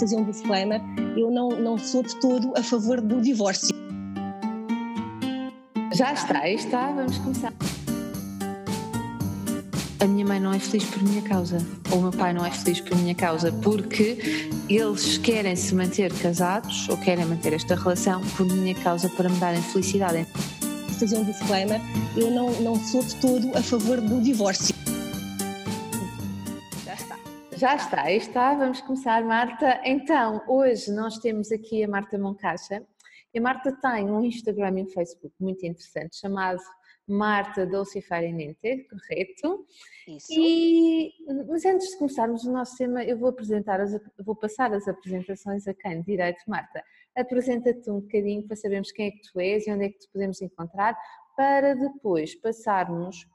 fazer um disclaimer, eu não, não sou de todo a favor do divórcio. Já está, aí está, vamos começar. A minha mãe não é feliz por minha causa, ou o meu pai não é feliz por minha causa, porque eles querem se manter casados ou querem manter esta relação por minha causa para me darem felicidade. Fazer um disclaimer, eu não, não sou de todo a favor do divórcio. Já está. Aí está, vamos começar, Marta. Então, hoje nós temos aqui a Marta Moncacha. E a Marta tem um Instagram e um Facebook muito interessante chamado Marta Dolce Farinente, correto? Isso. E, mas antes de começarmos o nosso tema, eu vou apresentar, as, vou passar as apresentações a quem? Direito, Marta. Apresenta-te um bocadinho para sabermos quem é que tu és e onde é que te podemos encontrar, para depois passarmos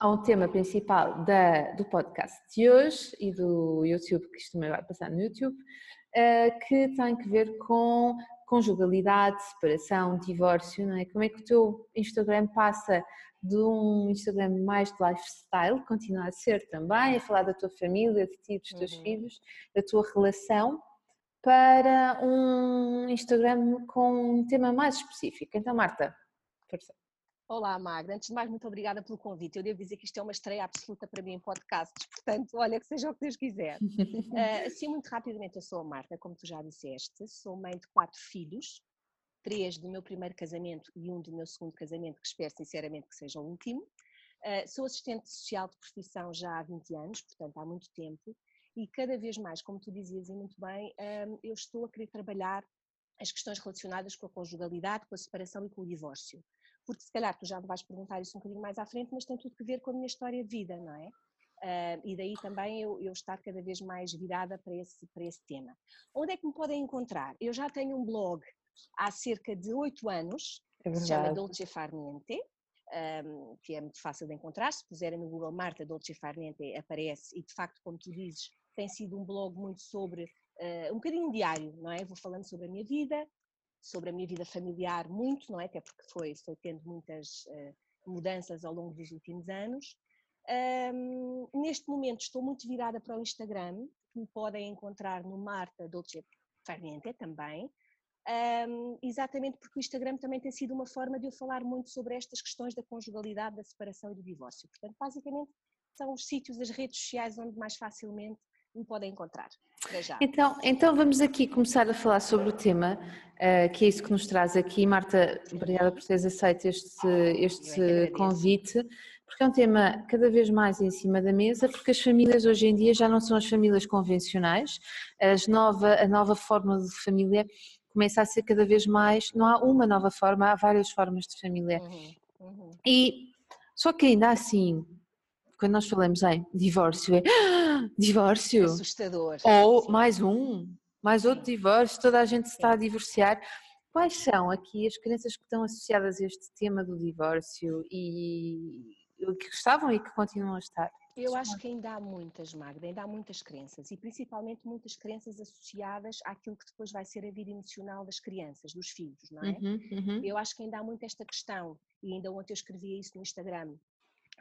ao tema principal da, do podcast de hoje e do YouTube, que isto também vai passar no YouTube, uh, que tem que ver com conjugalidade, separação, divórcio, não é? Como é que o teu Instagram passa de um Instagram mais de lifestyle, continua a ser também, a falar da tua família, de ti, dos teus uhum. filhos, da tua relação, para um Instagram com um tema mais específico. Então, Marta, força. Olá, Magda. Antes de mais, muito obrigada pelo convite. Eu devo dizer que isto é uma estreia absoluta para mim em podcasts, portanto, olha, que seja o que Deus quiser. Uh, assim, muito rapidamente, eu sou a Marta, como tu já disseste, sou mãe de quatro filhos, três do meu primeiro casamento e um do meu segundo casamento, que espero sinceramente que seja o último. Uh, sou assistente social de profissão já há 20 anos, portanto, há muito tempo, e cada vez mais, como tu dizias e muito bem, uh, eu estou a querer trabalhar as questões relacionadas com a conjugalidade, com a separação e com o divórcio porque se calhar tu já me vais perguntar isso um bocadinho mais à frente, mas tem tudo que ver com a minha história de vida, não é? Uh, e daí também eu, eu, estar cada vez mais virada para esse, para esse tema. Onde é que me podem encontrar? Eu já tenho um blog há cerca de oito anos, é que se chama Dolce Farniente, um, que é muito fácil de encontrar. Se puserem no Google Marta Dolce Farniente, aparece, e de facto, como tu dizes, tem sido um blog muito sobre, uh, um bocadinho diário, não é? Vou falando sobre a minha vida, sobre a minha vida familiar muito, não é? Até porque foi, foi tendo muitas uh, mudanças ao longo dos últimos anos. Um, neste momento estou muito virada para o Instagram, que me podem encontrar no Marta Dolce Farniente também, um, exatamente porque o Instagram também tem sido uma forma de eu falar muito sobre estas questões da conjugalidade, da separação e do divórcio. Portanto, basicamente são os sítios, as redes sociais onde mais facilmente me podem encontrar. Então, então vamos aqui começar a falar sobre o tema, uh, que é isso que nos traz aqui. Marta, obrigada por teres aceito este, este convite, porque é um tema cada vez mais em cima da mesa, porque as famílias hoje em dia já não são as famílias convencionais, as nova, a nova forma de família começa a ser cada vez mais, não há uma nova forma, há várias formas de família. Uhum, uhum. E só que ainda assim, quando nós falamos em divórcio, é divórcio. Assustador. Ou Sim. mais um, mais outro Sim. divórcio, toda a gente se está a divorciar. Quais são aqui as crenças que estão associadas a este tema do divórcio e que estavam e que continuam a estar? Eu acho que ainda há muitas, Magda, ainda há muitas crenças e principalmente muitas crenças associadas àquilo que depois vai ser a vida emocional das crianças, dos filhos, não é? Uhum, uhum. Eu acho que ainda há muito esta questão, e ainda ontem eu escrevia isso no Instagram,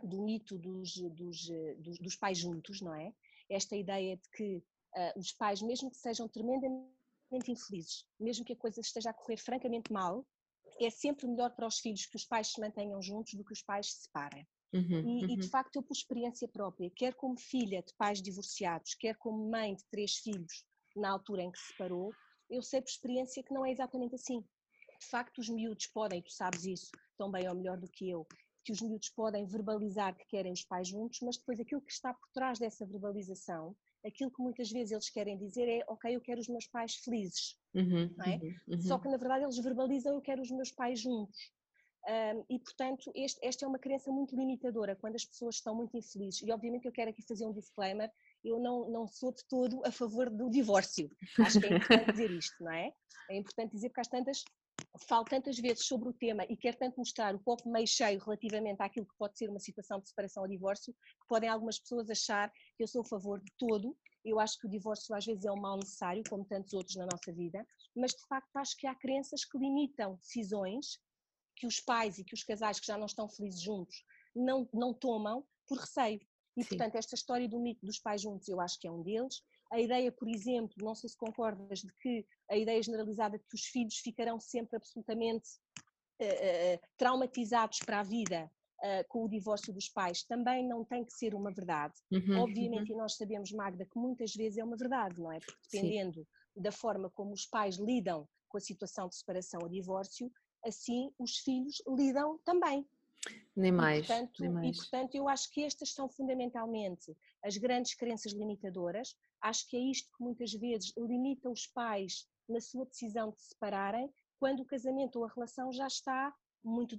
do mito dos, dos, dos, dos, pais juntos, não é? Esta ideia de que uh, os pais, mesmo que sejam tremendamente infelizes, mesmo que a coisa esteja a correr francamente mal, é sempre melhor para os filhos que os pais se mantenham juntos do que os pais se separem. Uhum, e, uhum. e, de uhum. facto, eu, por experiência própria, quer como filha de pais divorciados, quer como mãe de três filhos na altura em que se separou, eu sei por experiência que não é exatamente assim. De facto, os miúdos podem, tu sabes isso tão bem ou melhor do que eu, que os miúdos podem verbalizar que querem os pais juntos, mas depois aquilo que está por trás dessa verbalização, aquilo que muitas vezes eles querem dizer é, ok, eu quero os meus pais felizes, uhum, é? uhum, uhum. Só que na verdade eles verbalizam, eu quero os meus pais juntos. Um, e portanto, este, esta é uma crença muito limitadora quando as pessoas estão muito infelizes. E obviamente eu quero aqui fazer um disclaimer: eu não, não sou de todo a favor do divórcio. Acho que é importante dizer isto, não é? É importante dizer porque às tantas falo tantas vezes sobre o tema e quero tanto mostrar o copo meio cheio relativamente àquilo que pode ser uma situação de separação ou divórcio, que podem algumas pessoas achar que eu sou a favor de todo. Eu acho que o divórcio às vezes é um mal necessário, como tantos outros na nossa vida, mas de facto acho que há crenças que limitam decisões que os pais e que os casais que já não estão felizes juntos não, não tomam por receio. E, Sim. portanto, esta história do mito dos pais juntos eu acho que é um deles. A ideia, por exemplo, não sei se concordas, de que a ideia generalizada de que os filhos ficarão sempre absolutamente uh, traumatizados para a vida uh, com o divórcio dos pais também não tem que ser uma verdade. Uhum, Obviamente, uhum. e nós sabemos, Magda, que muitas vezes é uma verdade, não é? Porque dependendo Sim. da forma como os pais lidam com a situação de separação ou divórcio, assim os filhos lidam também. Nem mais, e, portanto, nem mais. E, portanto, eu acho que estas são fundamentalmente as grandes crenças limitadoras. Acho que é isto que muitas vezes limita os pais na sua decisão de se separarem, quando o casamento ou a relação já está muito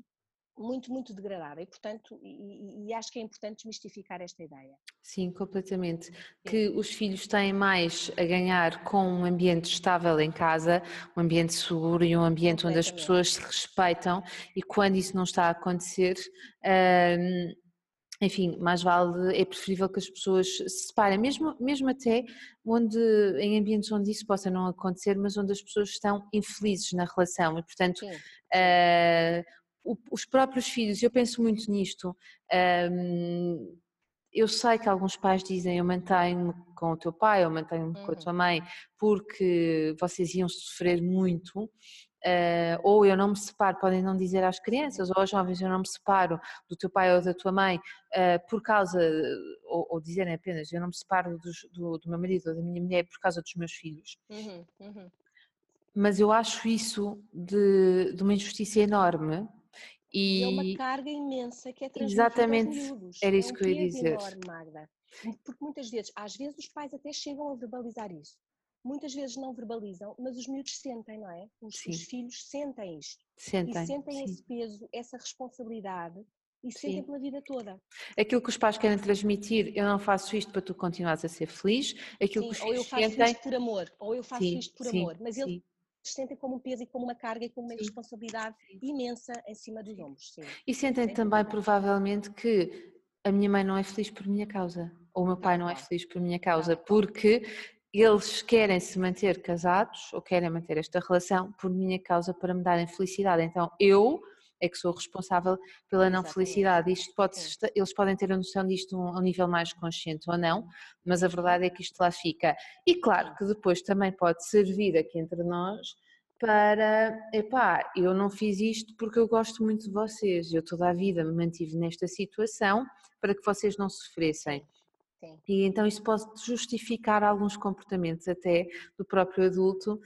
muito, muito degradada e, portanto, e, e, acho que é importante desmistificar esta ideia. Sim, completamente. Que os filhos têm mais a ganhar com um ambiente estável em casa, um ambiente seguro e um ambiente onde as pessoas se respeitam. E quando isso não está a acontecer, hum, enfim, mais vale, é preferível que as pessoas se separem, mesmo, mesmo até onde, em ambientes onde isso possa não acontecer, mas onde as pessoas estão infelizes na relação. E, portanto, sim, Uh, os próprios filhos, eu penso muito nisto. Um, eu sei que alguns pais dizem eu mantenho-me com o teu pai ou mantenho-me uhum. com a tua uhum. mãe porque vocês iam sofrer muito, uh, ou eu não me separo, podem não dizer às crianças ou aos jovens, eu não me separo do teu pai ou da tua mãe uh, por causa, ou, ou, dizerem apenas eu não me separo dos, do, do, meu marido ou da minha mulher por causa dos meus filhos. Uhum. Uhum. Mas eu acho isso de, de uma injustiça enorme e, é uma carga imensa que é transmitida Exatamente, aos miúdos. era isso é um que eu ia dizer. Enorme, Magda. Porque muitas vezes, às vezes os pais até chegam a verbalizar isso. Muitas vezes não verbalizam, mas os miúdos sentem, não é? Os, os filhos sentem isto. Sentem, e sentem sim. esse peso, essa responsabilidade e sentem Sim. pela vida toda. Aquilo que os pais querem transmitir, eu não faço isto para tu continuares a ser feliz, aquilo Sim, que os ou eu faço sentem... isto por amor, ou eu faço Sim, isto por amor, mas ele sentem como um peso e como uma carga e como uma sim. responsabilidade imensa em cima dos ombros. Sim. E sentem também, provavelmente, que a minha mãe não é feliz por minha causa, ou o meu pai não é feliz por minha causa, porque eles querem se manter casados ou querem manter esta relação por minha causa para me darem felicidade. Então eu é que sou responsável pela não Exatamente. felicidade. Isto pode, eles podem ter a noção disto a um nível mais consciente ou não, mas a verdade é que isto lá fica. E claro que depois também pode servir aqui entre nós para, epá, eu não fiz isto porque eu gosto muito de vocês, eu toda a vida me mantive nesta situação para que vocês não sofressem. Sim. E então isso pode justificar alguns comportamentos até do próprio adulto.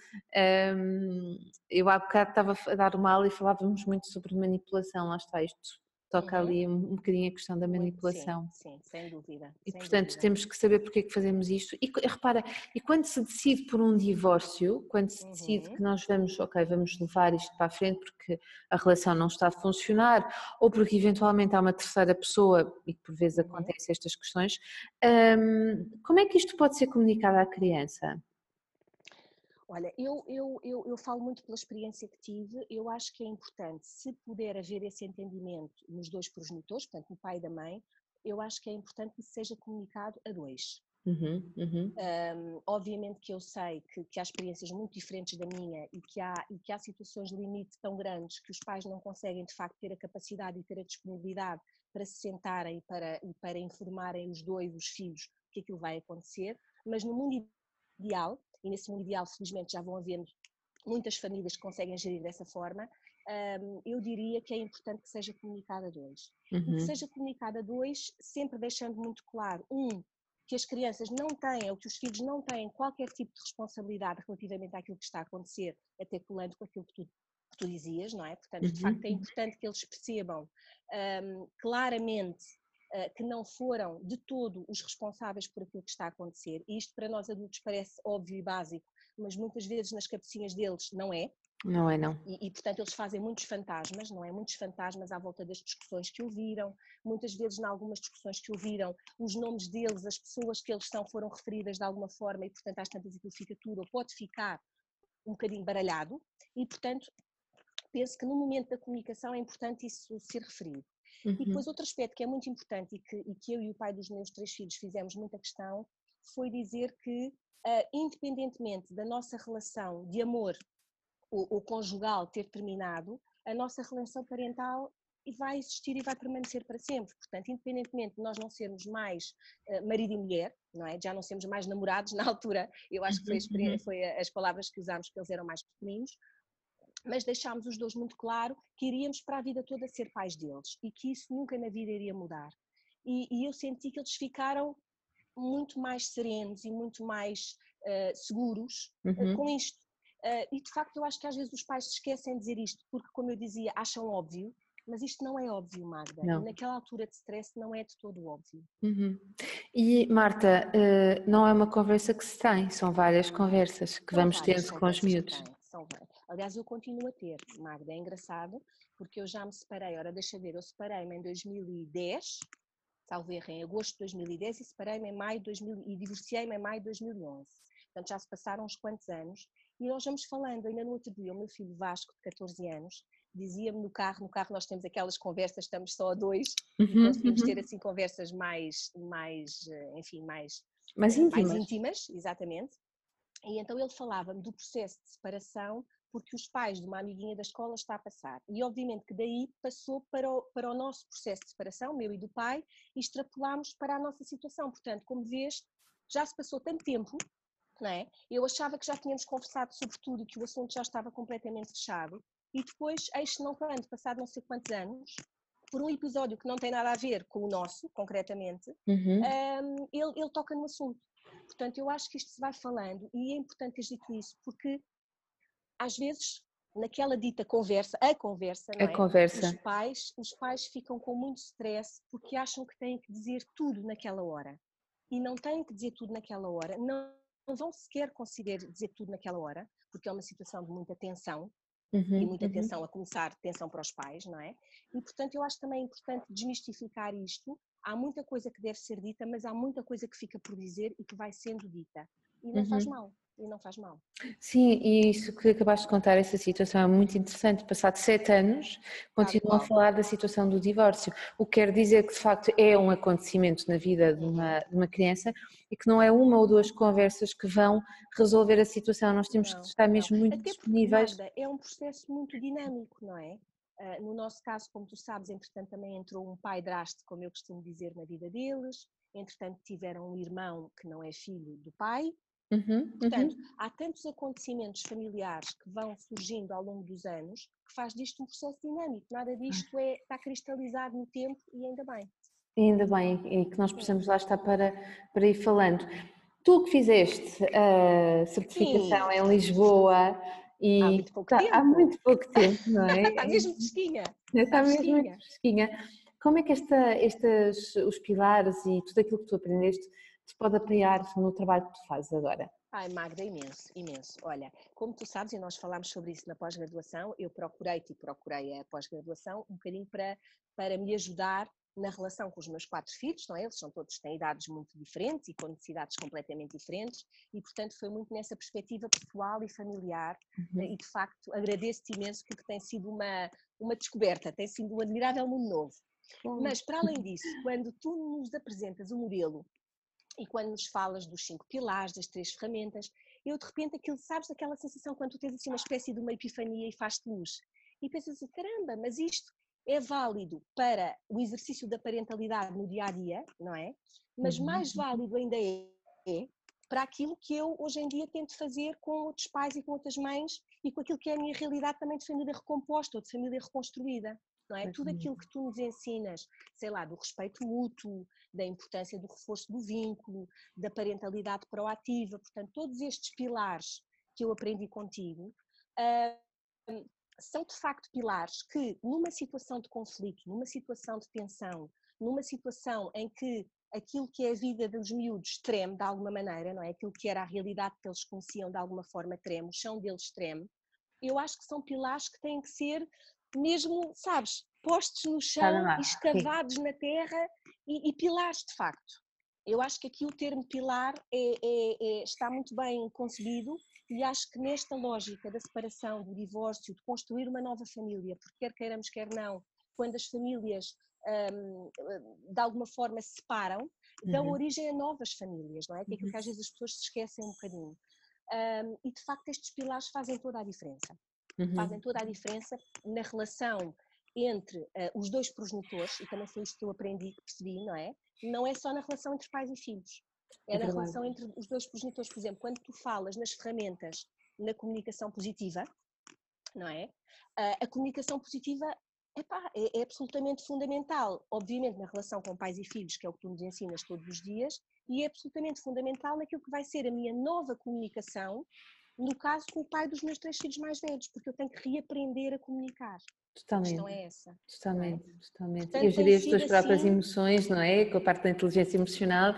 eu há bocado estava a dar uma aula e falávamos muito sobre manipulação, lá está isto toca uhum. ali um, bocadinho a questão da manipulação. Sim, sim sem dúvida. E sem portanto dúvida. temos que saber porque é que fazemos isto. E repara, e quando se decide por um divórcio, quando se decide uhum. que nós vamos, ok, vamos levar isto para a frente porque a relação não está a funcionar, ou porque eventualmente há uma terceira pessoa, e por vezes uhum. acontecem estas questões, hum, como é que isto pode ser comunicado à criança? Olha, eu, eu, eu, eu, falo muito pela experiência que tive, eu acho que é importante, se puder haver esse entendimento nos dois progenitores, portanto, no pai e da mãe, eu acho que é importante que seja comunicado a dois. Uhum, uhum. Um, obviamente que eu sei que, que, há experiências muito diferentes da minha e que, há, e que há situações de limite tão grandes que os pais não conseguem de facto ter a capacidade e ter a disponibilidade para se sentarem para, e para informarem os dois, os filhos, que aquilo vai acontecer, mas no mundo ideal, e nesse mundo ideal, felizmente, já vão havendo muitas famílias que conseguem gerir dessa forma, eu diria que é importante que seja comunicado a dois. Uhum. E que uhum. seja comunicado a dois, sempre deixando muito claro, um, que as crianças não têm, ou que os filhos não têm qualquer tipo de responsabilidade relativamente àquilo que está a acontecer, até colando com aquilo que tu, que tu dizias, não é? Portanto, de facto, é uhum. importante que eles percebam um, claramente que não foram de todo os responsáveis por aquilo que está a acontecer. E isto para nós adultos parece óbvio e básico, mas muitas vezes nas cabecinhas deles não é. Não é, não. E, e, portanto eles fazem muitos fantasmas, não é? Muitos fantasmas à volta das discussões que ouviram, muitas vezes em algumas discussões que ouviram, os nomes deles, as pessoas que eles são foram referidas de alguma forma e portanto às tantas aquilo fica tudo, ou pode ficar um bocadinho baralhado e portanto penso que no momento da comunicação é importante isso ser referido. Uhum. E depois outro aspecto que é muito importante e que, e que eu e o pai dos meus três filhos fizemos muita questão foi dizer que, uh, independentemente da nossa relação de amor ou, ou conjugal ter terminado, a nossa relação parental vai existir e vai permanecer para sempre. Portanto, independentemente de nós não sermos mais uh, marido e mulher, não é? já não sermos mais namorados na altura, eu acho que foi, uhum. foi as palavras que usámos, que eles eram mais pequeninos, mas deixámos os dois muito claro que iríamos para a vida toda ser pais deles e que isso nunca na vida iria mudar. E, e eu senti que eles ficaram muito mais serenos e muito mais uh, seguros uh, com isto. Uh, e de facto eu acho que às vezes os pais se esquecem de dizer isto, porque como eu dizia, acham óbvio, mas isto não é óbvio, Magda. Não. Naquela altura de stress não é de todo óbvio. Uhum. E Marta, não é uma conversa que se tem, são várias conversas que são vamos tendo com os miúdos. Aliás, eu continuo a ter, Magda, é engraçado, porque eu já me separei, ora deixa ver, eu separei-me em 2010, salvo erro, em agosto de 2010 e separei-me em maio de 2000 e divorciei-me em maio de 2011. Portanto, já se passaram uns quantos anos e nós vamos falando, ainda no outro dia, o meu filho Vasco, de 14 anos, dizia-me no carro, no carro nós temos aquelas conversas, estamos só a dois, uhum, conseguimos uhum. ter assim conversas mais, mais eh, enfim, mais, mais íntimas. mais íntimas, exatamente. E então ele falava-me do processo de separação porque os pais de uma amiguinha da escola está a passar. E obviamente que daí passou para o, para o nosso processo de separação, meu e do pai, e extrapolámos para a nossa situação. Portanto, como vês, já se passou tanto tempo, não é? Eu achava que já tínhamos conversado sobre tudo e que o assunto já estava completamente fechado. E depois, eis não quando, passado não sei quantos anos, por um episódio que não tem nada a ver com o nosso, concretamente, uhum. um, ele, ele toca no assunto. Portanto, eu acho que isto se vai falando e é importante ter dito isso, porque às vezes naquela dita conversa, a conversa, a é? conversa. Os pais, os pais ficam com muito stress porque acham que têm que dizer tudo naquela hora. E não têm que dizer tudo naquela hora, não, não vão sequer conseguir dizer tudo naquela hora, porque é uma situação de muita tensão, uhum, e muita uhum. tensão a começar, tensão para os pais, não é? E portanto eu acho também importante desmistificar isto. Há muita coisa que deve ser dita, mas há muita coisa que fica por dizer e que vai sendo dita. E não uhum. faz mal e não faz mal. Sim, e isso que acabaste de contar, essa situação é muito interessante. Passado sete anos, continuam a falar da situação do divórcio, o que quer dizer que de facto é um acontecimento na vida de uma, de uma criança e que não é uma ou duas conversas que vão resolver a situação. Nós temos não, que estar mesmo não. muito Até disponíveis. É um processo muito dinâmico, não é? Uh, no nosso caso, como tu sabes, entretanto também entrou um pai drástico, como eu costumo dizer, na vida deles. Entretanto, tiveram um irmão que não é filho do pai, Uhum, Portanto, uhum. há tantos acontecimentos familiares que vão surgindo ao longo dos anos que faz disto um processo dinâmico. Nada disto é, está cristalizado no tempo e ainda bem. ainda bem, e que nós precisamos lá estar para, para ir falando. Tu que fizeste a certificação Sim. em Lisboa e há muito pouco tá, tempo. Há muito pouco tempo, não é? está mesmo fresquinha. Está, mesmo fresquinha. Como é que esta, estes, os pilares e tudo aquilo que tu aprendeste te pode apoiar no trabalho que tu fazes agora? Ai, Magda, imenso, imenso. Olha, como tu sabes, e nós falámos sobre isso na pós-graduação, eu procurei-te e procurei a pós-graduação um bocadinho para, para me ajudar na relação com os meus quatro filhos, não é? Eles são todos, têm idades muito diferentes e com necessidades completamente diferentes e, portanto, foi muito nessa perspectiva pessoal e familiar uhum. e, de facto, agradeço-te imenso porque tem sido uma, uma descoberta, tem sido um admirável mundo novo. Mas, para além disso, quando tu nos apresentas o modelo e quando nos falas dos cinco pilares, das três ferramentas, eu de repente aquilo, sabes aquela sensação quando tu tens assim uma espécie de uma epifania e faz-te luz. E pensas assim, caramba, mas isto é válido para o exercício da parentalidade no dia a dia, não é? Mas uhum. mais válido ainda é, é para aquilo que eu hoje em dia tento fazer com outros pais e com outras mães e com aquilo que é a minha realidade também de família recomposta ou de família reconstruída não é? Tudo aquilo que tu nos ensinas, sei lá, do respeito mútuo, da importância do reforço do vínculo, da parentalidade proativa, portanto, todos estes pilares que eu aprendi contigo, uh, são de facto pilares que, numa situação de conflito, numa situação de tensão, numa situação em que aquilo que é a vida dos miúdos treme de alguma maneira, não é? Aquilo que era a realidade que eles conheciam de alguma forma treme, o chão deles treme, eu acho que são pilares que têm que ser mesmo, sabes, postos no chão, escavados na terra e, e, pilares de facto. Eu acho que aqui o termo pilar é, é, é, está muito bem concebido e acho que nesta lógica da separação, do divórcio, de construir uma nova família, porque quer queiramos, quer não, quando as famílias um, de alguma forma se separam, dão uhum. origem a novas famílias, não é? Que é aquilo que às uhum. vezes as pessoas se esquecem um bocadinho. Um, e de facto estes pilares fazem toda a diferença uhum. fazem toda a diferença na relação entre uh, os dois progenitores, e também foi isto que eu aprendi, que percebi, não é? Não é só na relação entre pais e filhos, é, é na relação entre os dois progenitores. Por exemplo, quando tu falas nas ferramentas na comunicação positiva, não é? Uh, a comunicação positiva epá, é, é absolutamente fundamental, obviamente na relação com pais e filhos, que é o que tu nos ensinas todos os dias, e é absolutamente fundamental naquilo que vai ser a minha nova comunicação no caso com o pai dos meus três filhos mais velhos, porque eu tenho que reaprender a comunicar. Totalmente. A questão é essa. Totalmente, é? totalmente. Portanto, e gerir as tuas próprias assim... emoções, não é? Com a parte da inteligência emocional.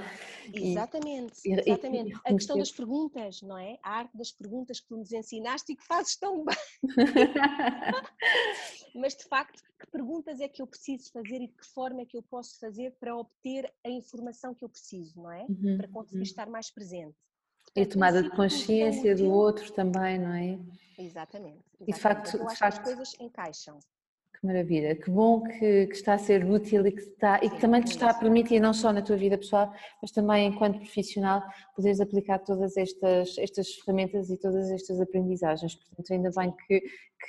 Exatamente, e, exatamente. E, a questão das perguntas, não é? A arte das perguntas que tu nos ensinaste e que fazes tão bem. Mas de facto, que perguntas é que eu preciso fazer e de que forma é que eu posso fazer para obter a informação que eu preciso, não é? Uhum, para conseguir uhum. estar mais presente. E a tomada de consciência do outro também, não é? Exatamente. exatamente. E de facto, de facto, as coisas encaixam. Que maravilha, que bom que, que, está a ser útil e que, está, e que também te está a permitir, não só na tua vida pessoal, mas também enquanto profissional, poderes aplicar todas estas, estas ferramentas e todas estas aprendizagens. Portanto, ainda bem que,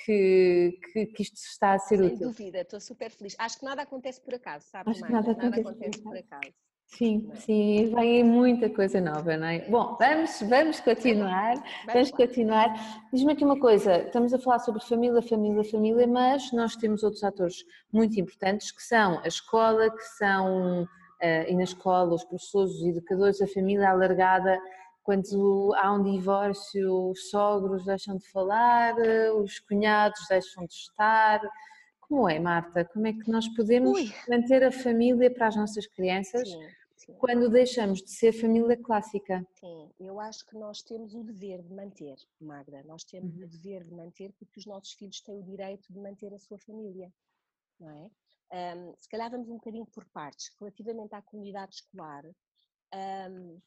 que, que, que isto está a ser Sem útil. Sem dúvida, estou super feliz. Acho que nada acontece por acaso, sabes, Acho que nada, nada acontece por acaso. Sim, sim, vem muita coisa nova, não é? Bom, vamos, vamos continuar, vamos continuar. Diz-me aqui uma coisa, estamos a falar sobre família, família, família, mas nós temos outros atores muito importantes que são a escola, que são, uh, e na escola, os professores, os educadores, a família alargada, quando há um divórcio, os sogros deixam de falar, os cunhados deixam de estar, como é, Marta? Como é que nós podemos Ui. manter a família para as nossas crianças sim, sim. quando deixamos de ser família clássica? Sim, eu acho que nós temos o dever de manter, Magda. Nós temos uhum. o dever de manter porque os nossos filhos têm o direito de manter a sua família, não é? Um, se calhar vamos um bocadinho por partes. Relativamente à comunidade escolar, um,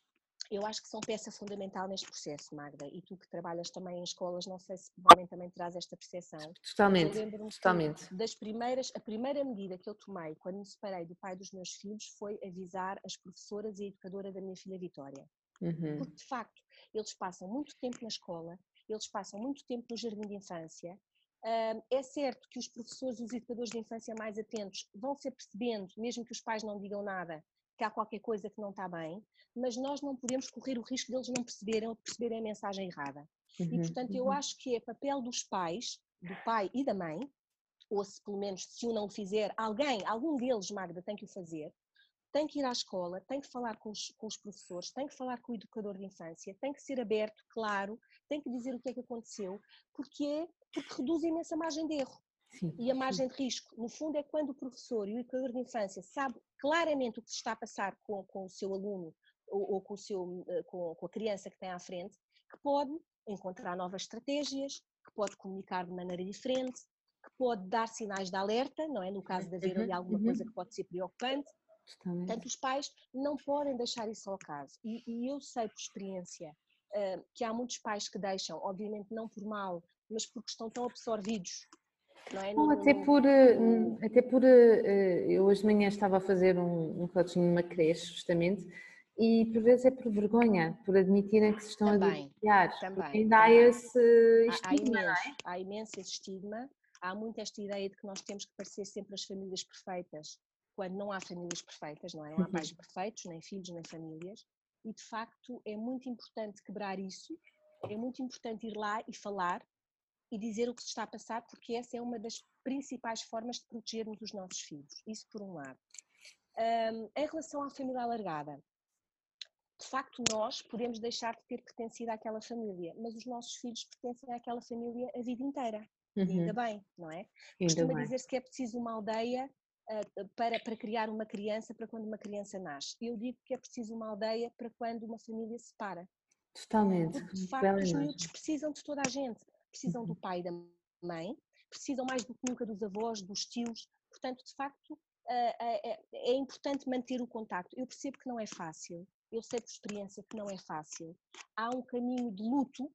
eu acho que são peça fundamental neste processo, Magda, e tu que trabalhas também em escolas, não sei se provavelmente também traz esta percepção. Totalmente, totalmente. Das primeiras, a primeira medida que eu tomei quando me separei do pai dos meus filhos foi avisar as professoras e a educadora da minha filha Vitória. Uhum. Porque, de facto, eles passam muito tempo na escola, eles passam muito tempo no jardim de infância, é certo que os professores e os educadores de infância mais atentos vão ser percebendo, mesmo que os pais não digam nada, que há qualquer coisa que não está bem, mas nós não podemos correr o risco deles não perceberem ou perceberem a mensagem errada. Uhum, e, portanto, eu uhum. acho que é papel dos pais, do pai e da mãe, ou se pelo menos se o não fizer, alguém, algum deles, Magda, tem que o fazer, tem que ir à escola, tem que falar com os, com os, professores, tem que falar com o educador de infância, tem que ser aberto, claro, tem que dizer o que é que aconteceu, porque é porque reduz imensa margem de erro. Sim, e a margem de risco, no fundo, é quando o professor e o educador de infância sabe claramente o que se está a passar com, com o seu aluno ou, ou com, o seu, eh, com, com a criança que tem à frente, que pode encontrar novas estratégias, que pode comunicar de maneira diferente, que pode dar sinais de alerta, não é? No caso de haver ali uhum, alguma uhum. coisa que pode ser preocupante. Portanto, os pais não podem deixar isso ao caso. E, e eu sei por experiência uh, que há muitos pais que deixam, obviamente não por mal, mas porque estão tão absorvidos é? Não, até por, eh, até por eh, eu hoje de manhã estava a fazer um, um coaching numa creche, justamente, e por vezes é por vergonha, por admitirem que se estão também, a divorciar. Também. Ainda há esse estigma, há, há, imenso, é? há imenso esse estigma, há muito esta ideia de que nós temos que parecer sempre as famílias perfeitas, quando não há famílias perfeitas, não é? Não há pais uhum. perfeitos, nem filhos, nem famílias, e de facto é muito importante quebrar isso, é muito importante ir lá e falar, e dizer o que se está a passar, porque essa é uma das principais formas de protegermos os nossos filhos. Isso por um lado. Um, em relação à família alargada, de facto nós podemos deixar de ter pertencido àquela família, mas os nossos filhos pertencem àquela família a vida inteira. Uhum. Ainda bem, não é? Costuma dizer-se que é preciso uma aldeia uh, para, para criar uma criança, para quando uma criança nasce. Eu digo que é preciso uma aldeia para quando uma família se separa. Totalmente. Porque, de facto, os miúdos precisam de toda a gente precisam do uhum. pai e da mãe, precisam mais do que nunca dos avós, dos tios, portanto, de facto, é, é importante manter o contacto. Eu percebo que não é fácil, eu sei por experiência que não é fácil. Há um caminho de luto,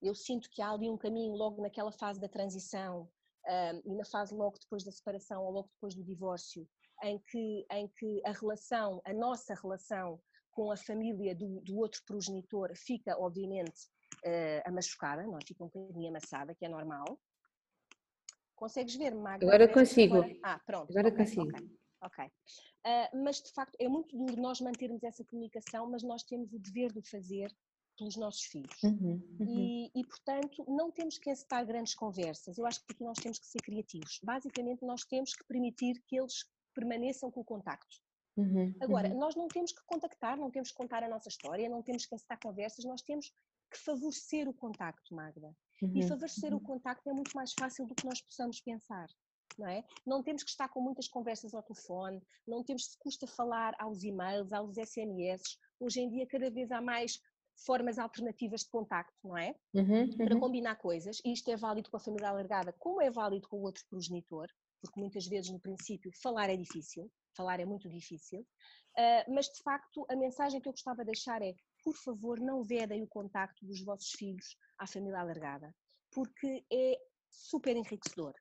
eu sinto que há ali um caminho logo naquela fase da transição um, e na fase logo depois da separação ou logo depois do divórcio, em que, em que a relação, a nossa relação com a família do, do outro progenitor fica, obviamente, uh, a machucada, não é? fica um bocadinho amassada, que é normal. Consegues ver, Magda? Agora consigo. Agora... Ah, pronto. Agora okay, consigo. Ok. okay. Uh, mas de facto é muito duro nós mantermos essa comunicação, mas nós temos o dever de fazer pelos nossos filhos. Uhum, uhum. E, e, portanto, não temos que encetar grandes conversas. Eu acho que aqui nós temos que ser criativos. Basicamente, nós temos que permitir que eles permaneçam com o contacto. Uhum, Agora, uhum. nós não temos que contactar, não temos que contar a nossa história, não temos que encetar conversas, nós temos que favorecer o contacto, Magda. Uhum. E favorecer o uhum. contacto é muito mais fácil do que nós possamos pensar. Não, é? não temos que estar com muitas conversas ao telefone, não temos que custa falar aos e-mails, aos SMS. Hoje em dia, cada vez há mais formas alternativas de contacto, não é? Uhum, uhum. Para combinar coisas, e isto é válido com a família alargada, como é válido com o outro progenitor, porque muitas vezes no princípio falar é difícil, falar é muito difícil, uh, mas de facto a mensagem que eu gostava de deixar é, por favor, não vedem o contacto dos vossos filhos à família alargada, porque é super enriquecedor.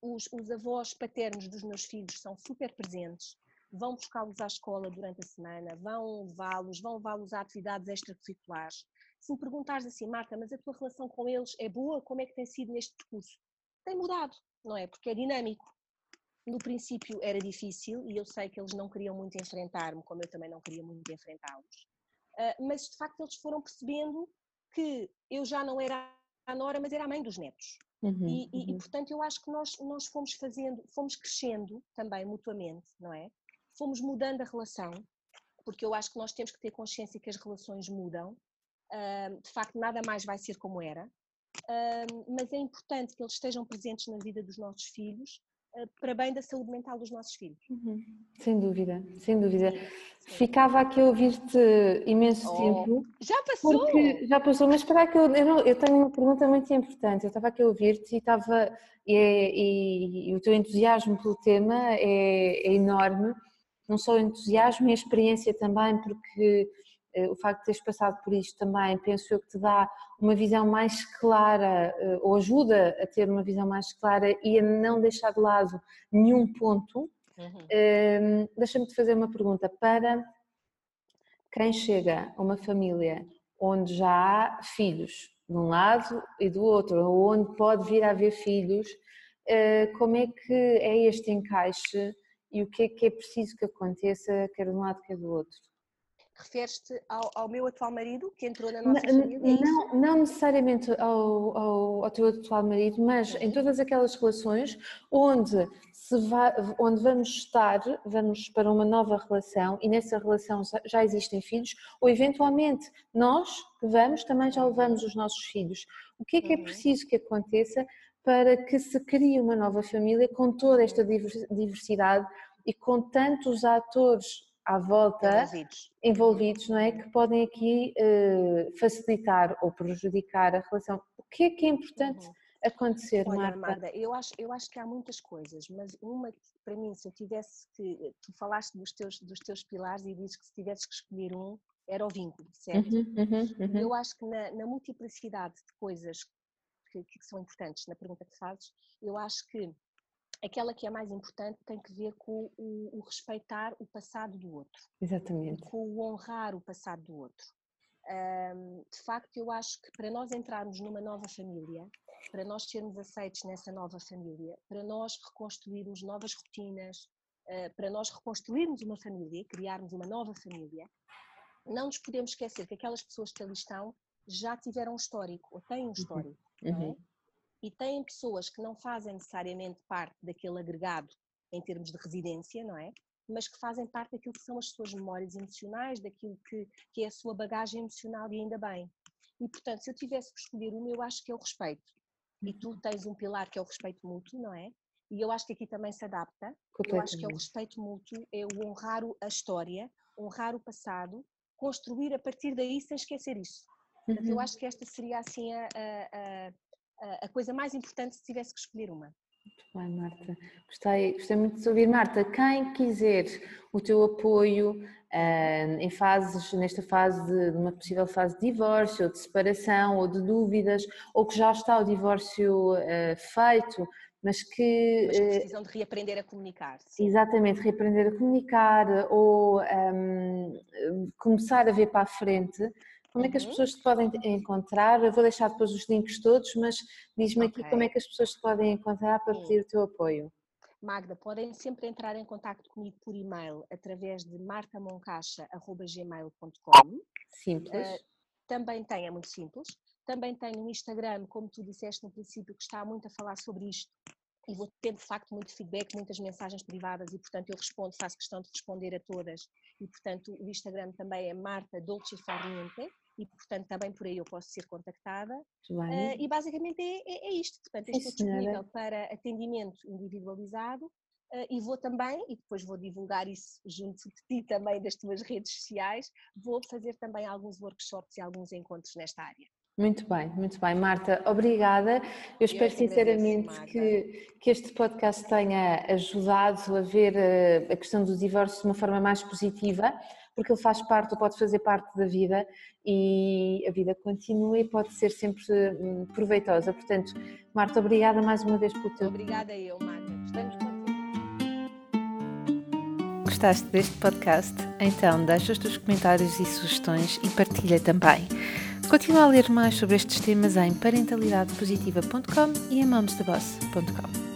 Os, os avós paternos dos meus filhos são super presentes, vão buscá-los à escola durante a semana, vão levá-los, vão levá-los a atividades extracurriculares. Se me perguntares assim, Marta, mas a tua relação com eles é boa? Como é que tem sido neste percurso? Tem mudado, não é? Porque é dinâmico. No princípio era difícil e eu sei que eles não queriam muito enfrentar-me, como eu também não queria muito enfrentá-los. Uh, mas de facto eles foram percebendo que eu já não era a Nora, mas era a mãe dos netos. Uhum, e, e, uhum. e, portanto eu acho que nós, nós fomos fazendo, fomos crescendo também mutuamente, não é? fomos mudando a relação, porque eu acho que nós temos que ter consciência que as relações mudam, de facto nada mais vai ser como era, mas é importante que eles estejam presentes na vida dos nossos filhos ah, para bem da saúde mental dos nossos filhos. Uhum. Sem dúvida, sem dúvida. Ficava aqui a ouvir-te imenso oh, tempo. Já passou? já passou, mas para que eu, eu, não, eu, tenho uma pergunta muito importante. Eu estava aqui a ouvir-te e estava. E, e, e, o teu entusiasmo pelo tema é, é enorme não só o entusiasmo e a experiência também, porque o facto de teres passado por isto também, penso eu que te dá uma visão mais clara, uh, ou ajuda a ter uma visão mais clara e a não deixar de lado nenhum ponto. Uhum. Uh, Deixa-me te fazer uma pergunta. Para quem chega a uma família onde já há filhos, de um lado e do outro, ou onde pode vir a haver filhos, eh, como é que é este encaixe e o que é que é preciso que aconteça, quer de um lado, quer do outro. Referes-te ao, ao, meu atual marido, que entrou na nossa não, família? É não, não necessariamente ao, ao, ao, teu atual marido, mas em todas aquelas relações onde, se vai, onde vamos estar, vamos para uma nova relação e nessa relação já existem filhos, ou eventualmente nós que vamos também já levamos os nossos filhos. O que é que é uhum. preciso que aconteça para que se crie uma nova família com toda esta diversidade e com tantos atores à volta envolvidos, envolvidos não é? Que podem aqui uh, facilitar ou prejudicar a relação. O que é que é importante uhum. acontecer, Olha, Marta? Eu acho, eu acho que há muitas coisas, mas uma para mim, se eu tivesse que. Tu falaste dos teus, dos teus pilares e dizes que se tivesses que escolher um, era o vínculo, certo? Uhum, uhum, uhum. Eu acho que na, na multiplicidade de coisas que, que são importantes na pergunta que fazes, eu acho que aquela que é mais importante tem que ver com o, o, respeitar o passado do outro. Exatamente. Com o honrar o passado do outro. Um, de facto, eu acho que para nós entrarmos numa nova família, para nós sermos aceitos nessa nova família, para nós reconstruirmos novas rotinas, uh, para nós reconstruirmos uma família, criarmos uma nova família, não nos podemos esquecer que aquelas pessoas que ali estão já tiveram um histórico, ou têm um uhum. histórico. É? Uhum. E têm pessoas que não fazem necessariamente parte daquele agregado em termos de residência, não é? Mas que fazem parte daquilo que são as suas memórias emocionais, daquilo que, que é a sua bagagem emocional e ainda bem. E portanto, se eu tivesse que escolher um, eu acho que é o respeito. E tu uhum. tens um pilar que é o respeito mútuo, não é? E eu acho que aqui também se adapta. Eu acho que é o respeito mútuo, é o honrar a história, honrar o passado, construir a partir daí sem esquecer isso. Portanto, uhum. eu acho que esta seria assim a, a, a, a, coisa mais importante se tivesse que escolher uma. Muito bem, Marta. Gostei, gostei muito de ouvir. Marta, quem quiser o teu apoio uh, em fases, nesta fase de, uma possível fase de divórcio, ou de separação, ou de dúvidas, ou que já está o divórcio uh, feito, mas que. Mas que precisam de reaprender a comunicar. Sim. Exatamente, reaprender a comunicar ou um, começar a ver para a frente como é que as uhum. pessoas te podem encontrar? Eu vou deixar depois os links todos, mas diz-me okay. aqui como é que as pessoas te podem encontrar para pedir o teu apoio. Magda, podem sempre entrar em contato comigo por e-mail através de martamoncaixa.gmail.com Simples. Uh, também tem, é muito simples, também tenho um Instagram, como tu disseste no princípio, que está muito a falar sobre isto e vou ter de facto muito feedback, muitas mensagens privadas e portanto eu respondo, faço questão de responder a todas e portanto o Instagram também é Marta Dolce Farniente e portanto também por aí eu posso ser contactada. Uh, e basicamente é, é, é, isto, portanto estou disponível para atendimento individualizado uh, e vou também, e depois vou divulgar isso junto de ti também das tuas redes sociais, vou fazer também alguns workshops e alguns encontros nesta área. Muito bem, muito bem. Marta, obrigada. Eu espero sinceramente que, que este podcast tenha ajudado a ver a, eh, a questão do divórcio de uma forma mais positiva, porque ele faz parte ou pode fazer parte da vida e a vida continua e pode ser sempre hum, proveitosa. Portanto, Marta, obrigada mais uma vez pelo teu. Obrigada eu, Marta. Estamos Gostaste deste podcast? Então deixa os teus comentários e sugestões e partilha também. Continua a ler mais sobre estes temas em parentalidadepositiva.com e em momstheboss.com.